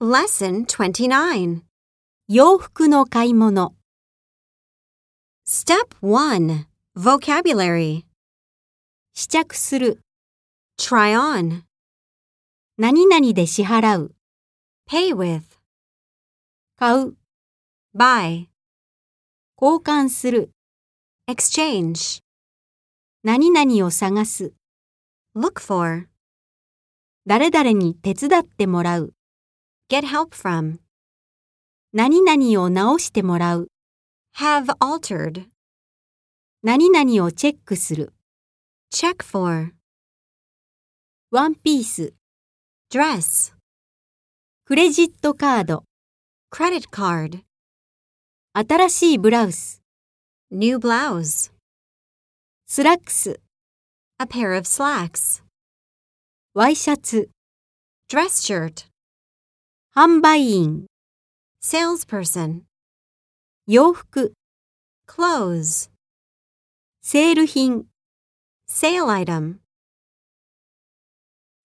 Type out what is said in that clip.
Lesson 29. 洋服の買い物。Step 1. Vocabulary. 試着する。Try on. 何々で支払う。Pay with. 買う。Buy. 交換する。Exchange. 何々を探す。Look for. 誰々に手伝ってもらう。Get help from. 何々を直してもらう。Have altered. 何々をチェックする。Check for. ワンピース。Dress. クレジットカード。Credit card. 新しいブラウス。New blouse. スラックス。A pair of slacks. ワイシャツ。Dress shirt. 販売員。 Salesperson. 洋服。 Clothes. セール品。 Sale item.